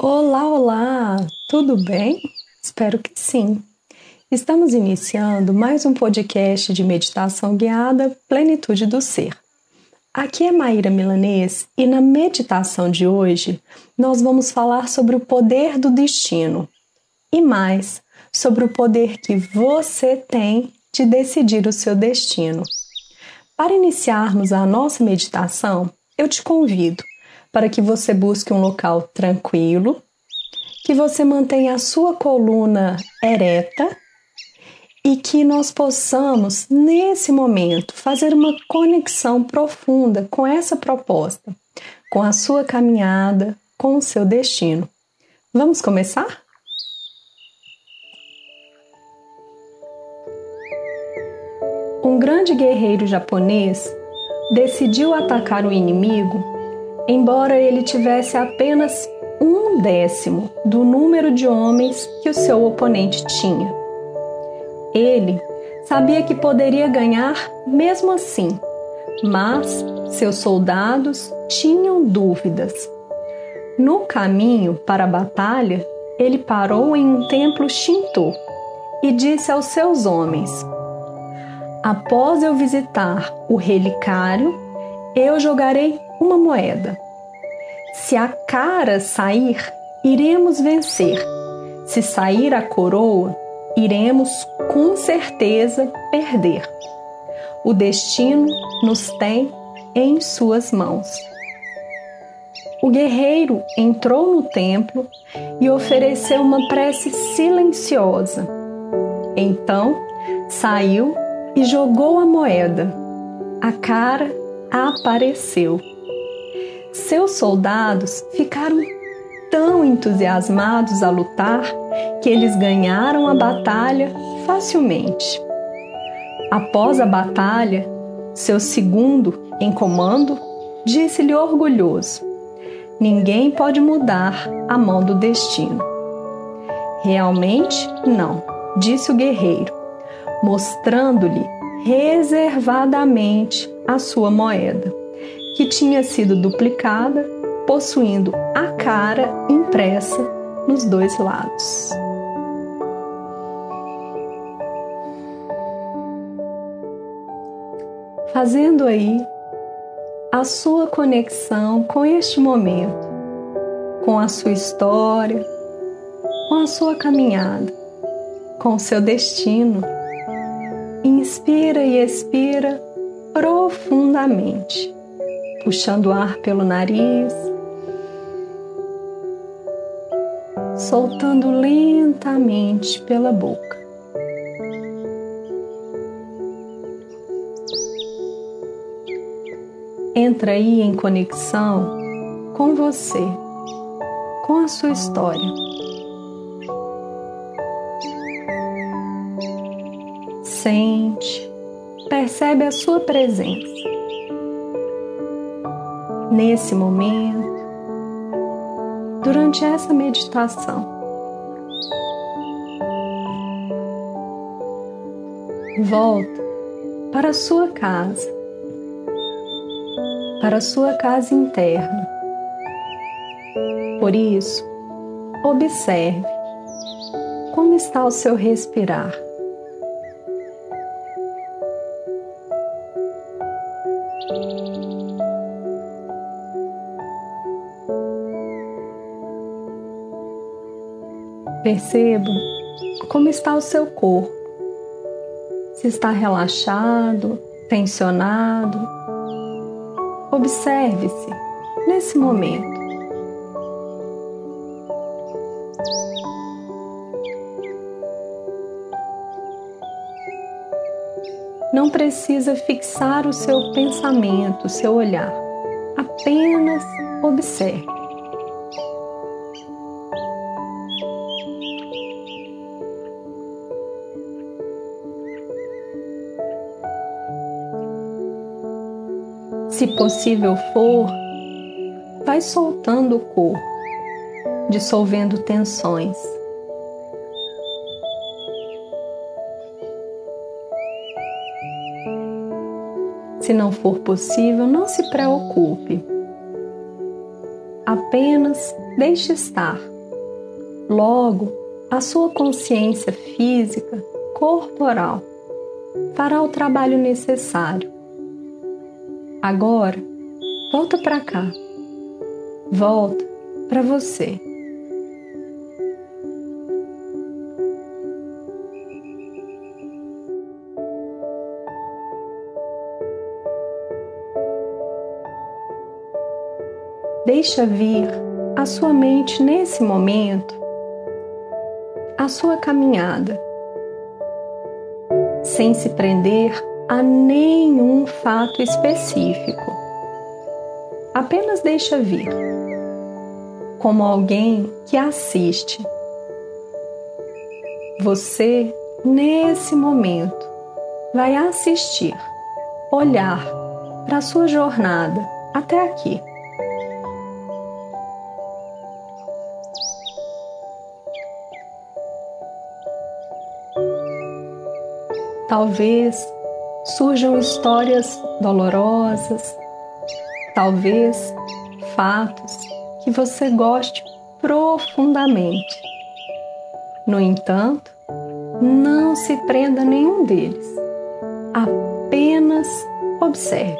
Olá, olá! Tudo bem? Espero que sim. Estamos iniciando mais um podcast de meditação guiada Plenitude do Ser. Aqui é Maíra Milanês e na meditação de hoje nós vamos falar sobre o poder do destino e mais sobre o poder que você tem de decidir o seu destino. Para iniciarmos a nossa meditação, eu te convido para que você busque um local tranquilo, que você mantenha a sua coluna ereta e que nós possamos, nesse momento, fazer uma conexão profunda com essa proposta, com a sua caminhada, com o seu destino. Vamos começar? Um grande guerreiro japonês decidiu atacar o inimigo, embora ele tivesse apenas um décimo do número de homens que o seu oponente tinha. Ele sabia que poderia ganhar mesmo assim, mas seus soldados tinham dúvidas. No caminho para a batalha, ele parou em um templo Shinto e disse aos seus homens: Após eu visitar o relicário, eu jogarei uma moeda. Se a cara sair, iremos vencer. Se sair a coroa, iremos com certeza perder. O destino nos tem em suas mãos. O guerreiro entrou no templo e ofereceu uma prece silenciosa. Então saiu e jogou a moeda. A cara apareceu. Seus soldados ficaram tão entusiasmados a lutar que eles ganharam a batalha facilmente. Após a batalha, seu segundo em comando disse-lhe orgulhoso: Ninguém pode mudar a mão do destino. Realmente não, disse o guerreiro mostrando-lhe reservadamente a sua moeda, que tinha sido duplicada, possuindo a cara impressa nos dois lados. Fazendo aí a sua conexão com este momento, com a sua história, com a sua caminhada, com o seu destino Inspira e expira profundamente, puxando o ar pelo nariz, soltando lentamente pela boca. Entra aí em conexão com você, com a sua história. sente, percebe a sua presença. Nesse momento, durante essa meditação, volta para a sua casa, para a sua casa interna. Por isso, observe como está o seu respirar. Perceba como está o seu corpo. Se está relaxado, tensionado. Observe-se nesse momento. Não precisa fixar o seu pensamento, o seu olhar. Apenas observe. Se possível for, vai soltando o corpo, dissolvendo tensões. Se não for possível, não se preocupe. Apenas deixe estar. Logo, a sua consciência física, corporal, fará o trabalho necessário. Agora, volta para cá. Volta para você. Deixa vir à sua mente nesse momento a sua caminhada, sem se prender a nenhum fato específico. Apenas deixa vir, como alguém que assiste. Você, nesse momento, vai assistir, olhar para a sua jornada até aqui. Talvez surjam histórias dolorosas, talvez fatos que você goste profundamente. No entanto, não se prenda a nenhum deles, apenas observe.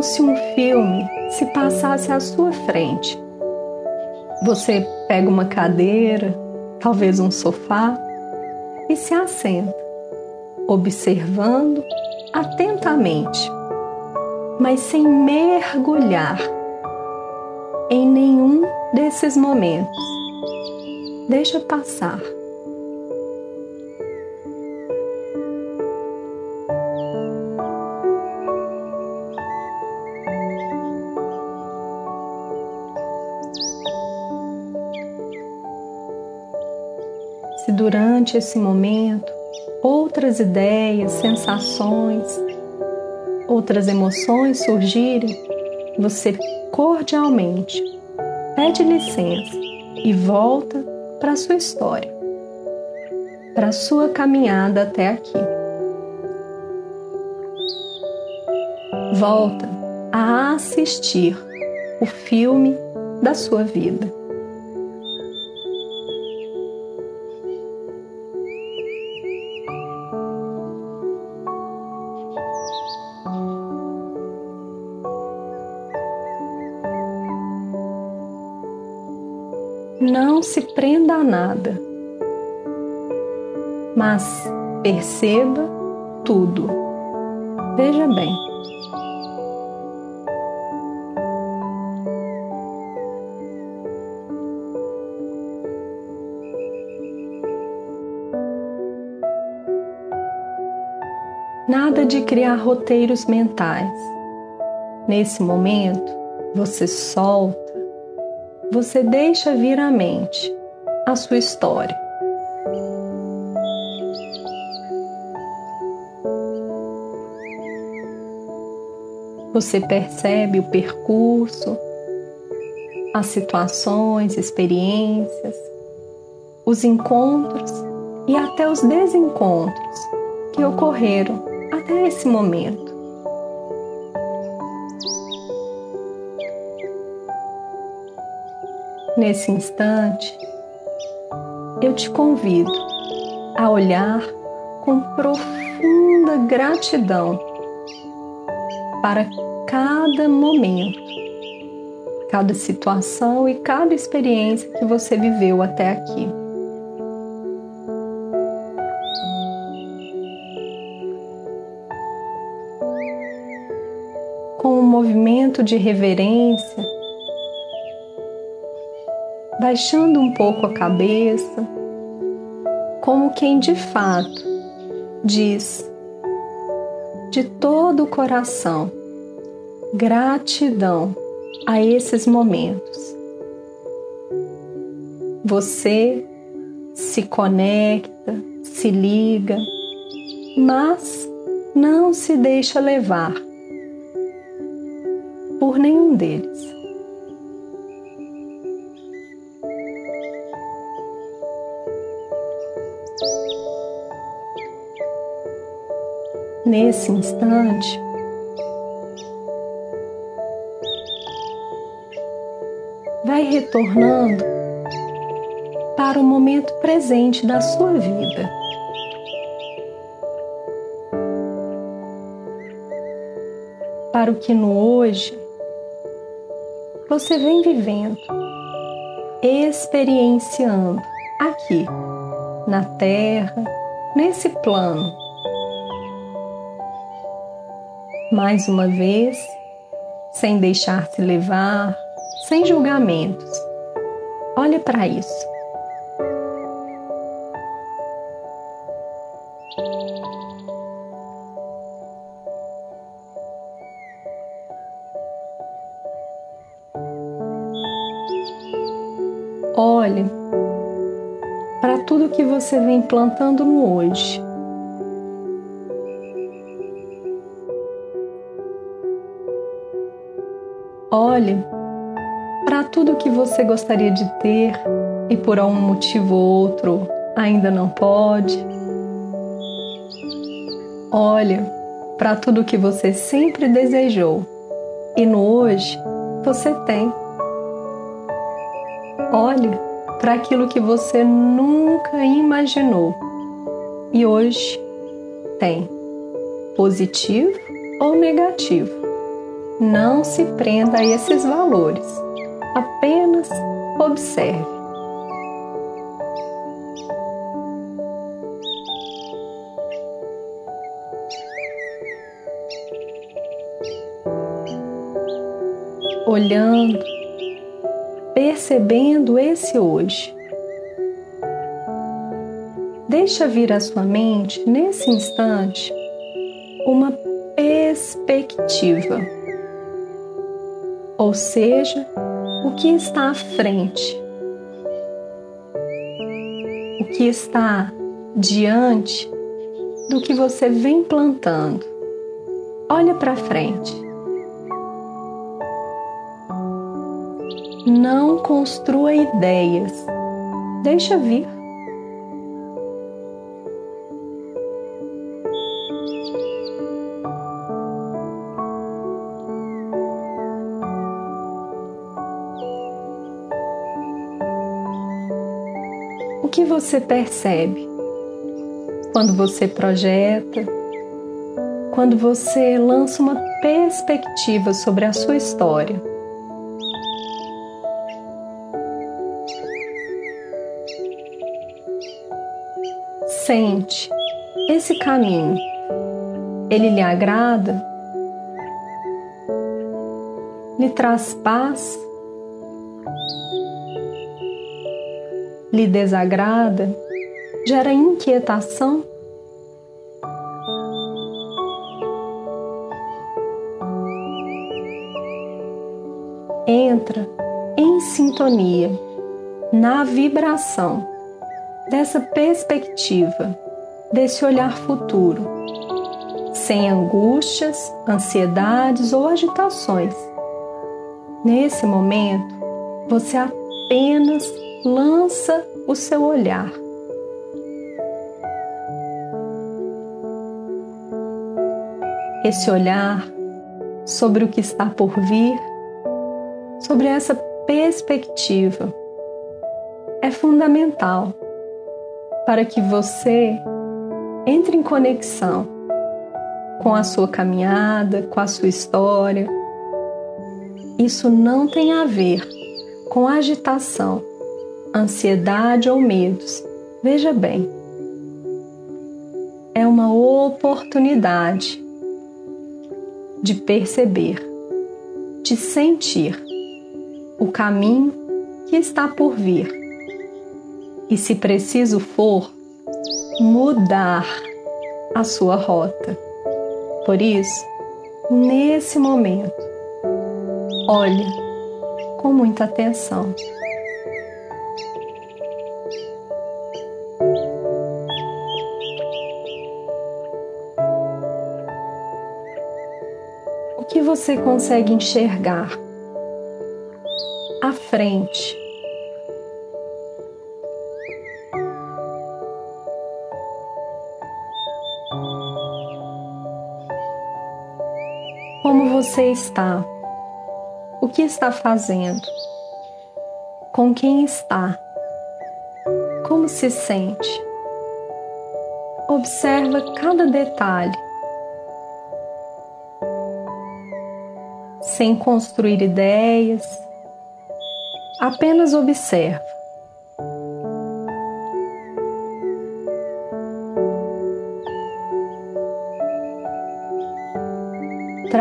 Como se um filme se passasse à sua frente. Você pega uma cadeira, talvez um sofá, e se assenta, observando atentamente, mas sem mergulhar em nenhum desses momentos. Deixa passar. Durante esse momento outras ideias, sensações, outras emoções surgirem, você cordialmente pede licença e volta para a sua história, para a sua caminhada até aqui. Volta a assistir o filme da sua vida. Nada, mas perceba tudo. Veja bem. Nada de criar roteiros mentais. Nesse momento, você solta você deixa vir à mente a sua história. Você percebe o percurso, as situações, experiências, os encontros e até os desencontros que ocorreram até esse momento. Nesse instante, eu te convido a olhar com profunda gratidão para cada momento, cada situação e cada experiência que você viveu até aqui. Com um movimento de reverência, baixando um pouco a cabeça, como quem de fato diz de todo o coração gratidão a esses momentos. Você se conecta, se liga, mas não se deixa levar por nenhum deles. Nesse instante, vai retornando para o momento presente da sua vida. Para o que no hoje você vem vivendo, experienciando aqui na Terra, nesse plano. Mais uma vez, sem deixar se levar, sem julgamentos. Olhe para isso. Você vem plantando no hoje. Olhe para tudo que você gostaria de ter e por algum motivo ou outro ainda não pode. Olhe para tudo que você sempre desejou e no hoje você tem. Olhe para aquilo que você nunca imaginou e hoje tem, positivo ou negativo. Não se prenda a esses valores, apenas observe. Olhando percebendo esse hoje. Deixa vir à sua mente, nesse instante, uma perspectiva, ou seja, o que está à frente, o que está diante do que você vem plantando. Olha para frente. Não construa ideias. Deixa vir. O que você percebe quando você projeta, quando você lança uma perspectiva sobre a sua história? Sente esse caminho, ele lhe agrada? Lhe traz paz? Lhe desagrada? Gera inquietação? Entra em sintonia na vibração dessa perspectiva, desse olhar futuro, sem angústias, ansiedades ou agitações. Nesse momento, você apenas lança o seu olhar. Esse olhar sobre o que está por vir, sobre essa perspectiva, é fundamental para que você entre em conexão com a sua caminhada, com a sua história. Isso não tem a ver com agitação, ansiedade ou medos. Veja bem, é uma oportunidade de perceber, de sentir o caminho que está por vir e, se preciso for, mudar a sua rota. Por isso, nesse momento, olhe com muita atenção. O que você consegue enxergar à frente você está? O que está fazendo? Com quem está? Como se sente? Observa cada detalhe. Sem construir ideias, apenas observa.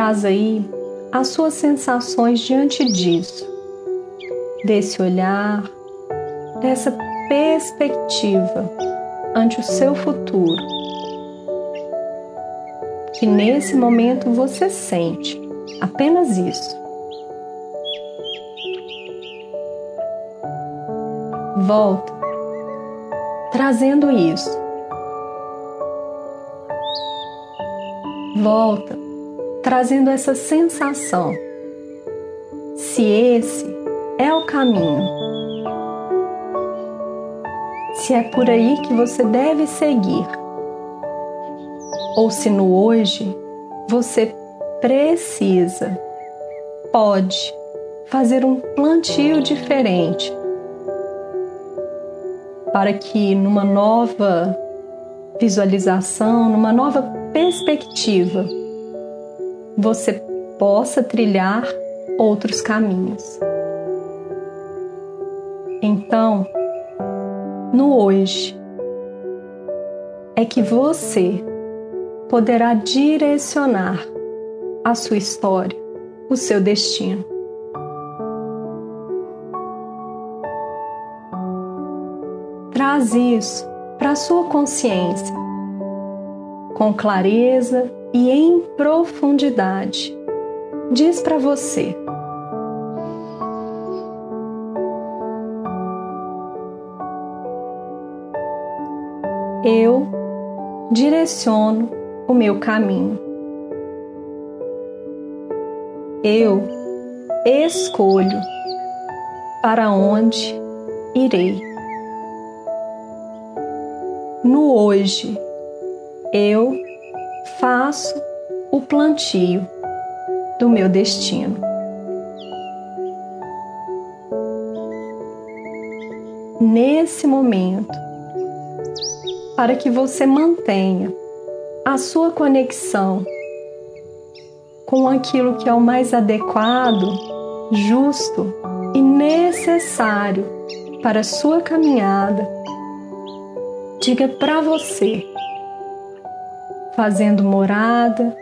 Traz aí as suas sensações diante disso, desse olhar, dessa perspectiva ante o seu futuro, que nesse momento você sente apenas isso. Volta, trazendo isso. Volta, trazendo essa sensação. Se esse é o caminho, se é por aí que você deve seguir, ou se no hoje você precisa, pode fazer um plantio diferente para que numa nova visualização, numa nova perspectiva, você possa trilhar outros caminhos. Então, no hoje, é que você poderá direcionar a sua história, o seu destino. Traz isso para sua consciência com clareza e em profundidade. Diz para você: Eu direciono o meu caminho. Eu escolho para onde irei. No hoje, eu faço o plantio do meu destino. Nesse momento, para que você mantenha a sua conexão com aquilo que é o mais adequado, justo e necessário para a sua caminhada, diga para você fazendo morada,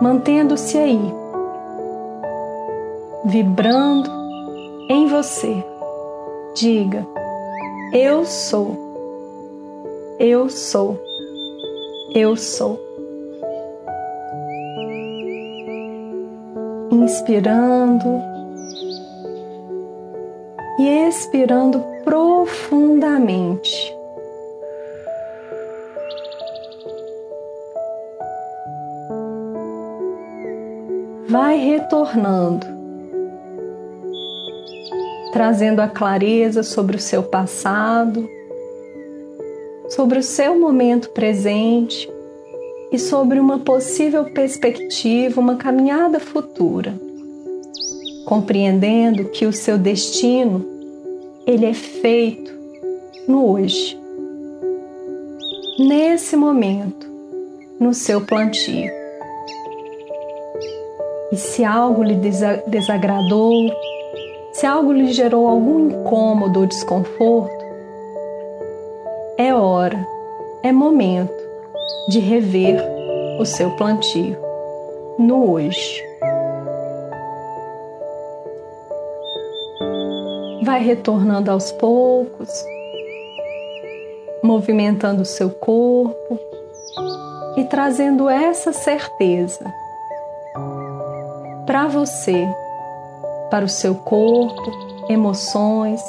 mantendo-se aí, vibrando em você. Diga: Eu sou, eu sou, eu sou. Inspirando e expirando profundamente. Retornando, trazendo a clareza sobre o seu passado, sobre o seu momento presente e sobre uma possível perspectiva, uma caminhada futura, compreendendo que o seu destino ele é feito no hoje, nesse momento, no seu plantio. E se algo lhe desagradou, se algo lhe gerou algum incômodo ou desconforto, é hora, é momento de rever o seu plantio no hoje. Vai retornando aos poucos, movimentando o seu corpo e trazendo essa certeza para você, para o seu corpo, emoções,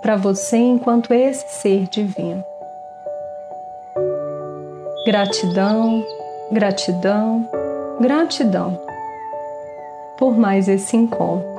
para você enquanto esse ser divino. Gratidão, gratidão, gratidão por mais esse encontro.